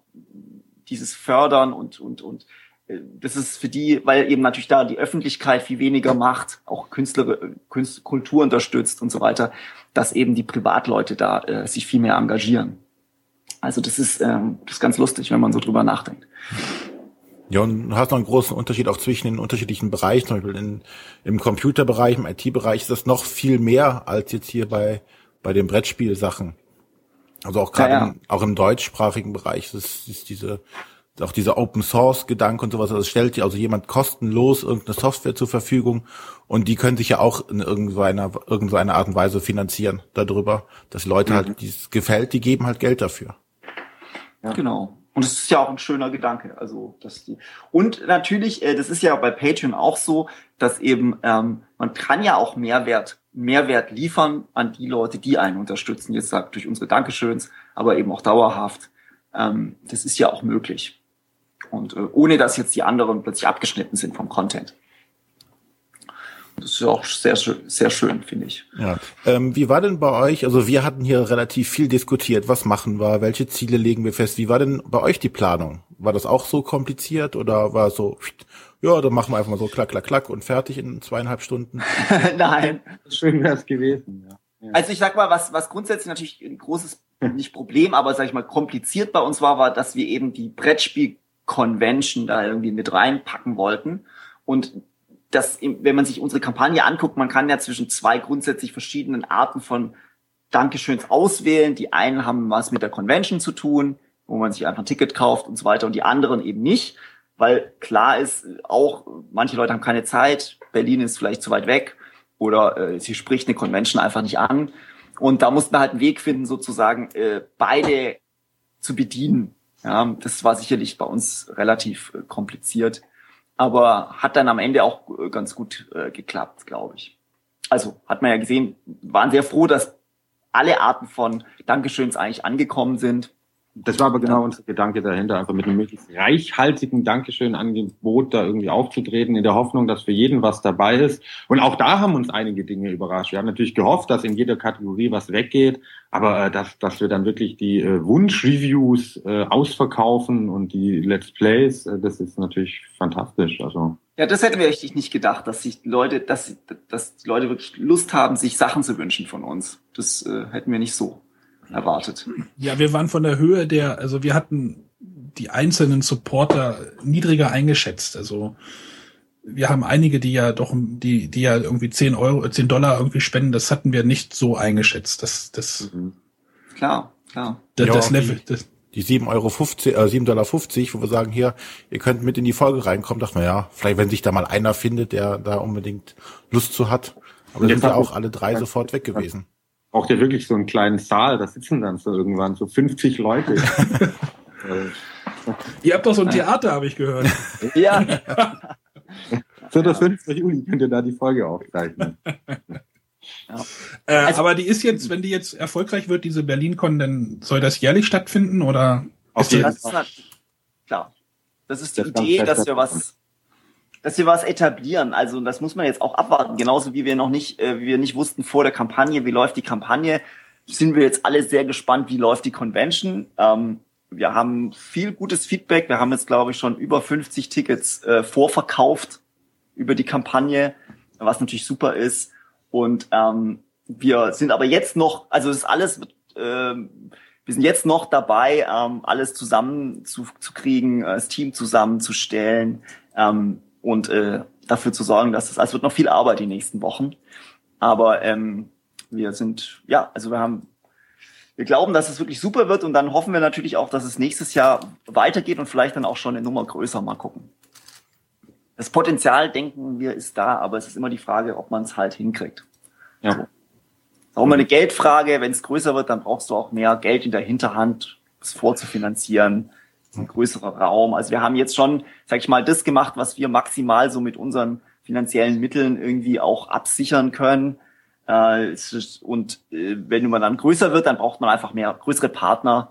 dieses fördern und, und, und äh, das ist für die, weil eben natürlich da die Öffentlichkeit viel weniger macht, auch Künstler, Künst, Kultur unterstützt und so weiter, dass eben die Privatleute da äh, sich viel mehr engagieren. Also das ist, ähm, das ist ganz lustig, wenn man so drüber nachdenkt. Ja, und du hast noch einen großen Unterschied auch zwischen den unterschiedlichen Bereichen. Zum Beispiel in, im Computerbereich, im IT-Bereich ist das noch viel mehr als jetzt hier bei bei den Brettspielsachen. Also auch gerade ja, ja. auch im deutschsprachigen Bereich das ist diese auch dieser Open Source Gedanke und sowas, also stellt also jemand kostenlos irgendeine Software zur Verfügung und die können sich ja auch in irgendeiner irgendeiner Art und Weise finanzieren darüber, dass Leute halt, mhm. halt, die es gefällt, die geben halt Geld dafür. Ja. Genau. Und es ist ja auch ein schöner Gedanke. Also, dass die und natürlich, äh, das ist ja bei Patreon auch so, dass eben ähm, man kann ja auch Mehrwert Mehrwert liefern an die Leute, die einen unterstützen. Jetzt sagt durch unsere Dankeschöns, aber eben auch dauerhaft. Ähm, das ist ja auch möglich. Und äh, ohne dass jetzt die anderen plötzlich abgeschnitten sind vom Content. Das ist auch sehr, sehr schön, finde ich. Ja. Ähm, wie war denn bei euch? Also wir hatten hier relativ viel diskutiert. Was machen wir? Welche Ziele legen wir fest? Wie war denn bei euch die Planung? War das auch so kompliziert oder war so, ja, dann machen wir einfach mal so klack, klack, klack und fertig in zweieinhalb Stunden. Nein. Schön wäre es gewesen, ja. ja. Also ich sag mal, was, was grundsätzlich natürlich ein großes, nicht Problem, aber sag ich mal, kompliziert bei uns war, war, dass wir eben die Brettspiel-Convention da irgendwie mit reinpacken wollten. Und das, wenn man sich unsere Kampagne anguckt, man kann ja zwischen zwei grundsätzlich verschiedenen Arten von Dankeschöns auswählen. Die einen haben was mit der Convention zu tun, wo man sich einfach ein Ticket kauft und so weiter und die anderen eben nicht weil klar ist, auch manche Leute haben keine Zeit, Berlin ist vielleicht zu weit weg oder äh, sie spricht eine Convention einfach nicht an. Und da mussten wir halt einen Weg finden, sozusagen äh, beide zu bedienen. Ja, das war sicherlich bei uns relativ äh, kompliziert, aber hat dann am Ende auch äh, ganz gut äh, geklappt, glaube ich. Also hat man ja gesehen, waren sehr froh, dass alle Arten von Dankeschöns eigentlich angekommen sind. Das war aber genau unser Gedanke dahinter, einfach mit einem möglichst reichhaltigen Dankeschön-Angebot da irgendwie aufzutreten, in der Hoffnung, dass für jeden was dabei ist. Und auch da haben uns einige Dinge überrascht. Wir haben natürlich gehofft, dass in jeder Kategorie was weggeht, aber äh, dass, dass wir dann wirklich die äh, Wunsch-Reviews äh, ausverkaufen und die Let's Plays, äh, das ist natürlich fantastisch. Also ja, das hätten wir richtig nicht gedacht, dass sich Leute, dass, dass die Leute wirklich Lust haben, sich Sachen zu wünschen von uns. Das äh, hätten wir nicht so erwartet. Ja, wir waren von der Höhe der, also wir hatten die einzelnen Supporter niedriger eingeschätzt. Also wir haben einige, die ja doch, die, die ja irgendwie 10 Euro, 10 Dollar irgendwie spenden, das hatten wir nicht so eingeschätzt. Das, das, mhm. klar, klar. Das, ja, das Level, das, die 7,50 Euro, äh, 7,50 Dollar, wo wir sagen, hier, ihr könnt mit in die Folge reinkommen, dachte man, ja, vielleicht wenn sich da mal einer findet, der da unbedingt Lust zu hat. Aber sind ja auch alle drei sofort weg gewesen braucht ja wirklich so einen kleinen Saal, da sitzen dann so irgendwann so 50 Leute. ihr habt doch so ein Theater, habe ich gehört. ja. so das 5. Juli könnt ihr da die Folge aufzeichnen. Ja. Äh, also, aber die ist jetzt, wenn die jetzt erfolgreich wird, diese BerlinCon, dann soll das jährlich stattfinden oder? Ist das ist klar. Das ist die das Idee, dass wir was dass wir was etablieren. Also das muss man jetzt auch abwarten. Genauso wie wir noch nicht, äh, wie wir nicht wussten vor der Kampagne, wie läuft die Kampagne, sind wir jetzt alle sehr gespannt, wie läuft die Convention. Ähm, wir haben viel gutes Feedback. Wir haben jetzt, glaube ich, schon über 50 Tickets äh, vorverkauft über die Kampagne, was natürlich super ist. Und ähm, wir sind aber jetzt noch, also das ist alles, äh, wir sind jetzt noch dabei, ähm, alles zusammen zu, kriegen, äh, das Team zusammenzustellen. Ähm, und äh, dafür zu sorgen, dass es, also es wird noch viel Arbeit die nächsten Wochen. Aber ähm, wir sind, ja, also wir haben, wir glauben, dass es wirklich super wird und dann hoffen wir natürlich auch, dass es nächstes Jahr weitergeht und vielleicht dann auch schon eine Nummer größer mal gucken. Das Potenzial, denken wir, ist da, aber es ist immer die Frage, ob man es halt hinkriegt. Ja. So. ist auch immer eine Geldfrage. Wenn es größer wird, dann brauchst du auch mehr Geld in der Hinterhand, es vorzufinanzieren ein größerer Raum. Also wir haben jetzt schon, sag ich mal, das gemacht, was wir maximal so mit unseren finanziellen Mitteln irgendwie auch absichern können. Äh, und äh, wenn man dann größer wird, dann braucht man einfach mehr größere Partner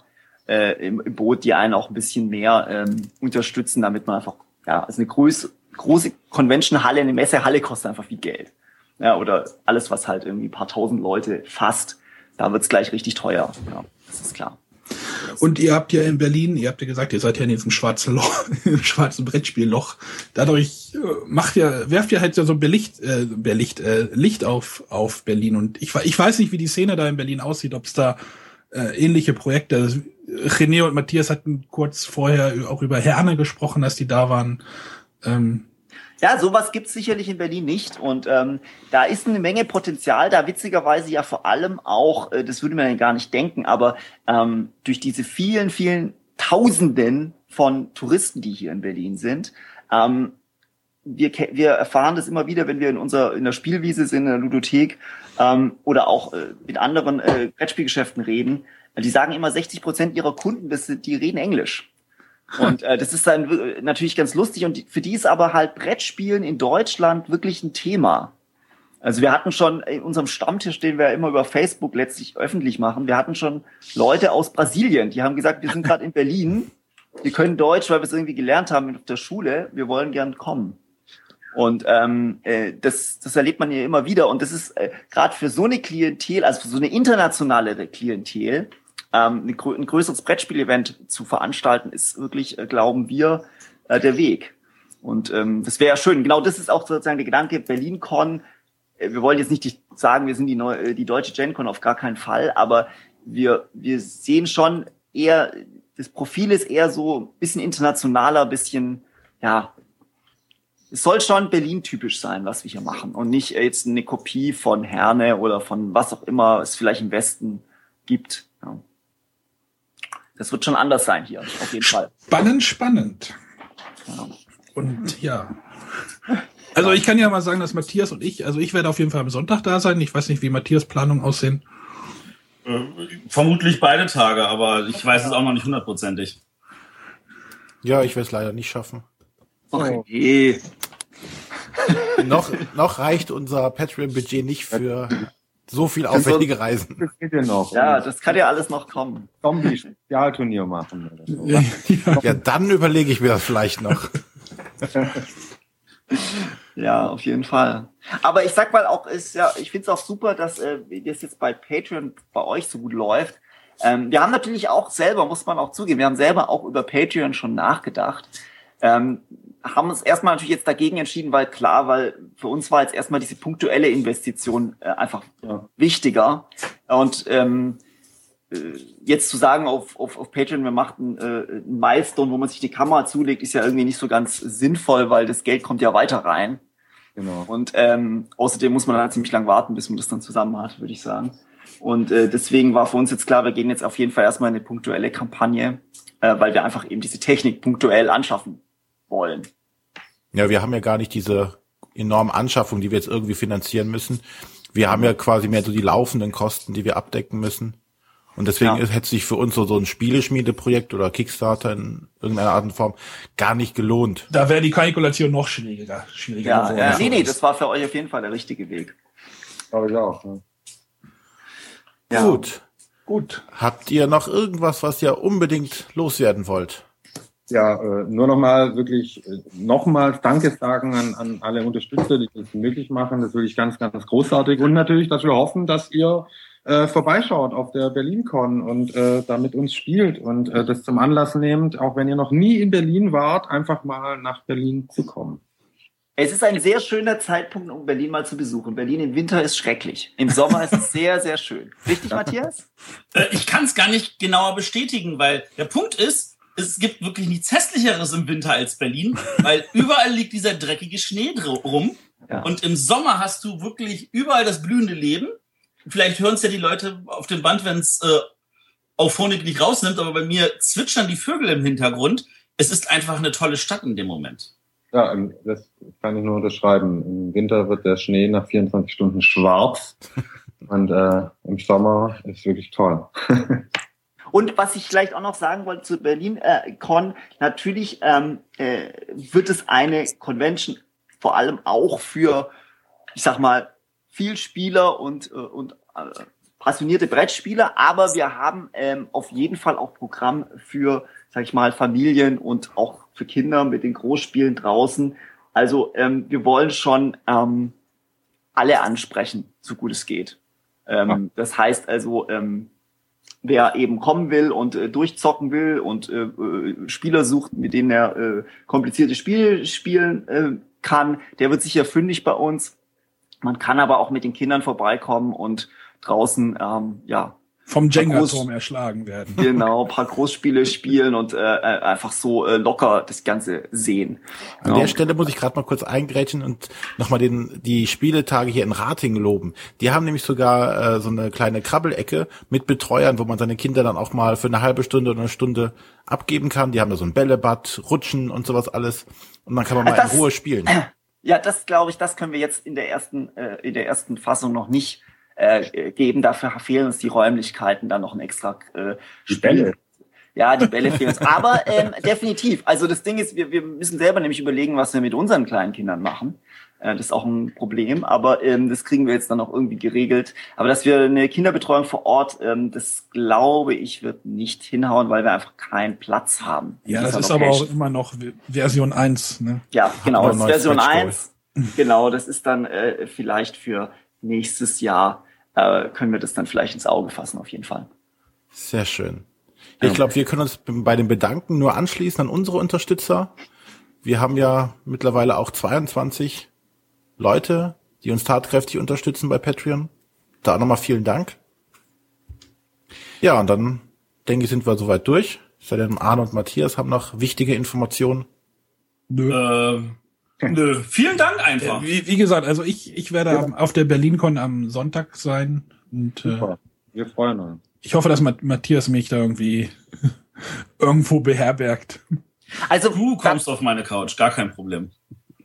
äh, im, Boot, die einen auch ein bisschen mehr ähm, unterstützen, damit man einfach, ja, also eine große, große Convention-Halle, eine Messehalle kostet einfach viel Geld. Ja, oder alles, was halt irgendwie ein paar tausend Leute fasst, da wird's gleich richtig teuer. Ja, das ist klar. Und ihr habt ja in Berlin, ihr habt ja gesagt, ihr seid ja in diesem schwarzen Loch, im schwarzen Brettspielloch. Dadurch äh, macht ja, werft ihr halt so Belicht, äh, Belicht, äh, Licht auf, auf Berlin. Und ich, ich weiß nicht, wie die Szene da in Berlin aussieht, ob es da äh, ähnliche Projekte. René und Matthias hatten kurz vorher auch über Herne gesprochen, dass die da waren. Ähm, ja, sowas gibt's sicherlich in Berlin nicht. Und ähm, da ist eine Menge Potenzial, da witzigerweise ja vor allem auch, äh, das würde man ja gar nicht denken, aber ähm, durch diese vielen, vielen Tausenden von Touristen, die hier in Berlin sind, ähm, wir, wir erfahren das immer wieder, wenn wir in unserer in der Spielwiese sind, in der Ludothek ähm, oder auch äh, mit anderen äh, Brettspielgeschäften reden. Die sagen immer, 60 Prozent ihrer Kunden, das, die reden Englisch. Und äh, das ist dann natürlich ganz lustig und für die ist aber halt Brettspielen in Deutschland wirklich ein Thema. Also wir hatten schon in unserem Stammtisch, den wir immer über Facebook letztlich öffentlich machen, wir hatten schon Leute aus Brasilien, die haben gesagt, wir sind gerade in Berlin, wir können Deutsch, weil wir es irgendwie gelernt haben auf der Schule, wir wollen gern kommen. Und ähm, äh, das, das erlebt man ja immer wieder. Und das ist äh, gerade für so eine Klientel, also für so eine internationale Klientel, ähm, ein, ein größeres Brettspiel-Event zu veranstalten, ist wirklich, äh, glauben wir, äh, der Weg. Und ähm, das wäre ja schön. Genau das ist auch sozusagen der Gedanke BerlinCon. Äh, wir wollen jetzt nicht sagen, wir sind die, neue, äh, die deutsche GenCon auf gar keinen Fall, aber wir, wir sehen schon eher, das Profil ist eher so bisschen internationaler, bisschen, ja, es soll schon Berlin-typisch sein, was wir hier machen und nicht jetzt eine Kopie von Herne oder von was auch immer es vielleicht im Westen gibt. Das wird schon anders sein hier, auf jeden Fall. Spannend, spannend. Ja. Und ja. Also ich kann ja mal sagen, dass Matthias und ich, also ich werde auf jeden Fall am Sonntag da sein. Ich weiß nicht, wie Matthias Planungen aussehen. Äh, vermutlich beide Tage, aber ich weiß es auch noch nicht hundertprozentig. Ja, ich werde es leider nicht schaffen. Okay. noch, noch reicht unser Patreon-Budget nicht für so viel aufwendige Reisen. Das geht ja noch. Ja, das kann ja alles noch kommen. Zombie-Spezialturnier machen. Oder so. ja. ja, dann überlege ich mir das vielleicht noch. ja, auf jeden Fall. Aber ich sag mal auch, ist ja, ich finde es auch super, dass äh, das jetzt bei Patreon bei euch so gut läuft. Ähm, wir haben natürlich auch selber, muss man auch zugeben, wir haben selber auch über Patreon schon nachgedacht. Ähm, haben uns erstmal natürlich jetzt dagegen entschieden, weil klar, weil für uns war jetzt erstmal diese punktuelle Investition äh, einfach ja. wichtiger. Und ähm, äh, jetzt zu sagen auf, auf, auf Patreon, wir machen äh, einen Milestone, wo man sich die Kamera zulegt, ist ja irgendwie nicht so ganz sinnvoll, weil das Geld kommt ja weiter rein. Genau. Und ähm, außerdem muss man dann ziemlich lang warten, bis man das dann zusammen hat, würde ich sagen. Und äh, deswegen war für uns jetzt klar, wir gehen jetzt auf jeden Fall erstmal in eine punktuelle Kampagne, äh, weil wir einfach eben diese Technik punktuell anschaffen wollen. Ja, wir haben ja gar nicht diese enormen Anschaffungen, die wir jetzt irgendwie finanzieren müssen. Wir haben ja quasi mehr so die laufenden Kosten, die wir abdecken müssen. Und deswegen ja. hätte sich für uns so, so ein Spieleschmiedeprojekt oder Kickstarter in irgendeiner Art und Form gar nicht gelohnt. Da wäre die Kalkulation noch schwieriger. schwieriger ja, ja. Nee, nee, das war für euch auf jeden Fall der richtige Weg. Aber ich auch. Ne? Ja. Gut. Gut. Habt ihr noch irgendwas, was ihr unbedingt loswerden wollt? Ja, äh, nur nochmal wirklich äh, nochmals Danke sagen an, an alle Unterstützer, die das möglich machen. Das ist wirklich ganz, ganz großartig. Und natürlich, dass wir hoffen, dass ihr äh, vorbeischaut auf der BerlinCon und äh, da mit uns spielt und äh, das zum Anlass nehmt, auch wenn ihr noch nie in Berlin wart, einfach mal nach Berlin zu kommen. Es ist ein sehr schöner Zeitpunkt, um Berlin mal zu besuchen. Berlin im Winter ist schrecklich. Im Sommer ist es sehr, sehr schön. Richtig, Matthias? Äh, ich kann es gar nicht genauer bestätigen, weil der Punkt ist, es gibt wirklich nichts Hässlicheres im Winter als Berlin, weil überall liegt dieser dreckige Schnee rum. Ja. Und im Sommer hast du wirklich überall das blühende Leben. Vielleicht hören es ja die Leute auf dem Band, wenn es äh, auf Phonik nicht rausnimmt, aber bei mir zwitschern die Vögel im Hintergrund. Es ist einfach eine tolle Stadt in dem Moment. Ja, das kann ich nur unterschreiben. Im Winter wird der Schnee nach 24 Stunden schwarz und äh, im Sommer ist wirklich toll. Und was ich vielleicht auch noch sagen wollte zu Berlin äh, Con, natürlich ähm, äh, wird es eine Convention vor allem auch für, ich sag mal, viel Spieler und, äh, und äh, passionierte Brettspieler, aber wir haben ähm, auf jeden Fall auch Programm für, sag ich mal, Familien und auch für Kinder mit den Großspielen draußen. Also ähm, wir wollen schon ähm, alle ansprechen, so gut es geht. Ähm, ja. Das heißt also, ähm, wer eben kommen will und äh, durchzocken will und äh, äh, Spieler sucht, mit denen er äh, komplizierte Spiele spielen äh, kann, der wird sicher fündig bei uns. Man kann aber auch mit den Kindern vorbeikommen und draußen ähm, ja vom Jenga-Turm erschlagen werden. Genau, paar Großspiele spielen und äh, äh, einfach so äh, locker das Ganze sehen. An ja. der Stelle muss ich gerade mal kurz eingrätschen und nochmal den die Spieletage hier in Rating loben. Die haben nämlich sogar äh, so eine kleine Krabbelecke mit Betreuern, wo man seine Kinder dann auch mal für eine halbe Stunde oder eine Stunde abgeben kann. Die haben da so ein Bällebad, Rutschen und sowas alles. Und dann kann man mal das, in Ruhe spielen. Ja, das glaube ich, das können wir jetzt in der ersten, äh, in der ersten Fassung noch nicht äh, geben. Dafür fehlen uns die Räumlichkeiten, dann noch ein extra äh, Spiel. Ja, die Bälle fehlen uns. Aber ähm, definitiv. Also das Ding ist, wir, wir müssen selber nämlich überlegen, was wir mit unseren kleinen Kindern machen. Äh, das ist auch ein Problem, aber ähm, das kriegen wir jetzt dann auch irgendwie geregelt. Aber dass wir eine Kinderbetreuung vor Ort, ähm, das glaube ich, wird nicht hinhauen, weil wir einfach keinen Platz haben. Ja, das ist aber auch immer noch Version 1. Ne? Ja, genau, das ist Version 1. Genau, das ist dann äh, vielleicht für nächstes Jahr äh, können wir das dann vielleicht ins Auge fassen, auf jeden Fall. Sehr schön. Ich glaube, wir können uns bei den Bedanken nur anschließen an unsere Unterstützer. Wir haben ja mittlerweile auch 22 Leute, die uns tatkräftig unterstützen bei Patreon. Da nochmal vielen Dank. Ja, und dann denke ich, sind wir soweit durch. Sei denn Arne und Matthias haben noch wichtige Informationen. Nö. Ähm, Nö, vielen Dank einfach. Wie, wie gesagt, also ich, ich werde ja. auf der BerlinCon am Sonntag sein und äh, wir freuen uns. Ich hoffe, dass Matthias mich da irgendwie irgendwo beherbergt. Also du kommst auf meine Couch, gar kein Problem.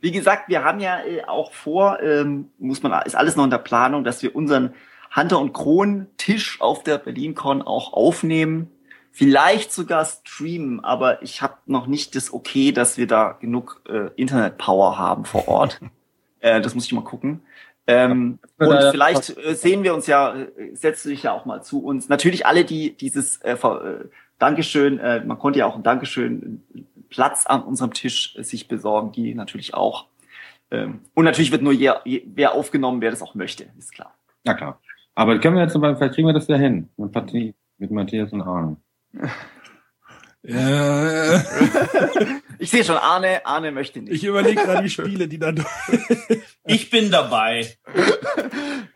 Wie gesagt, wir haben ja äh, auch vor, ähm, muss man, ist alles noch in der Planung, dass wir unseren Hunter und Kron Tisch auf der BerlinCon auch aufnehmen. Vielleicht sogar streamen, aber ich habe noch nicht das Okay, dass wir da genug äh, Internet-Power haben vor Ort. äh, das muss ich mal gucken. Ähm, und vielleicht äh, sehen wir uns ja, äh, setzt du dich ja auch mal zu uns. Natürlich alle, die dieses äh, äh, Dankeschön, äh, man konnte ja auch ein Dankeschön Platz an unserem Tisch äh, sich besorgen, die natürlich auch. Ähm, und natürlich wird nur je, je, wer aufgenommen, wer das auch möchte, ist klar. Na klar. Aber können wir jetzt, vielleicht kriegen wir das ja hin. Eine Partie mit Matthias und Arne. Ja. ich sehe schon, Arne, Arne möchte nicht. Ich überlege gerade die Spiele, die dann. ich bin dabei.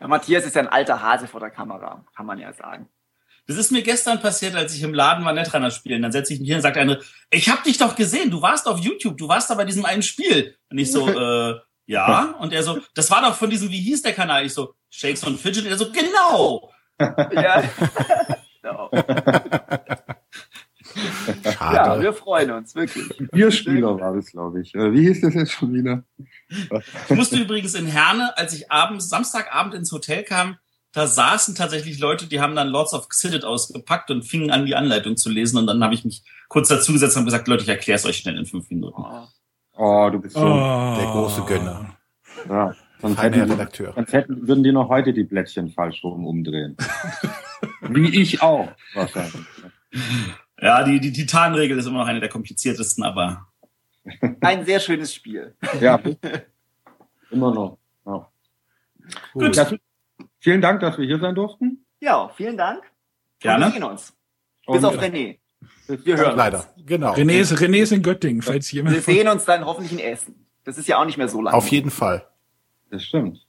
Ja, Matthias ist ja ein alter Hase vor der Kamera, kann man ja sagen. Das ist mir gestern passiert, als ich im Laden war Netrunner spielen. Dann setze ich mich hin und sagt eine, ich habe dich doch gesehen, du warst auf YouTube, du warst da bei diesem einen Spiel. Und ich so, äh, ja. Und er so, das war doch von diesem, wie hieß der Kanal? Ich so, Shakes und Fidget. Und er so, genau. ja. genau. Schade. Ja, wir freuen uns, wirklich. Bierspieler war das, glaube ich. Wie hieß das jetzt schon wieder? Ich musste übrigens in Herne, als ich abends, Samstagabend ins Hotel kam, da saßen tatsächlich Leute, die haben dann Lords of Xidit ausgepackt und fingen an, die Anleitung zu lesen. Und dann habe ich mich kurz dazu gesetzt und gesagt, Leute, ich erkläre es euch schnell in fünf Minuten. Oh, oh du bist so oh. der große Gönner. Ja. Sonst, hätten, Redakteur. sonst hätten, würden die noch heute die Blättchen falsch rum umdrehen. Wie ich auch, wahrscheinlich. Ja, die, die Titanregel ist immer noch eine der kompliziertesten, aber. Ein sehr schönes Spiel. Ja. Immer noch. Ja. Gut. Das, vielen Dank, dass wir hier sein durften. Ja, vielen Dank. Gerne. Wir sehen uns. Bis auf René. Wir hören leider. Uns. Genau. René ist, René ist in Göttingen, falls jemand. Wir sehen uns dann hoffentlich in Essen. Das ist ja auch nicht mehr so lange. Auf jeden Fall. Das stimmt.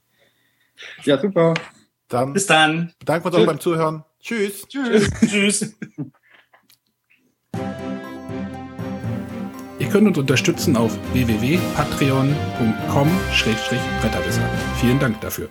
Ja, super. Dann Bis dann. Bedanken wir uns beim Zuhören. Tschüss. Tschüss. Tschüss. Könnt uns unterstützen auf www.patreon.com-bretterwisser. Vielen Dank dafür.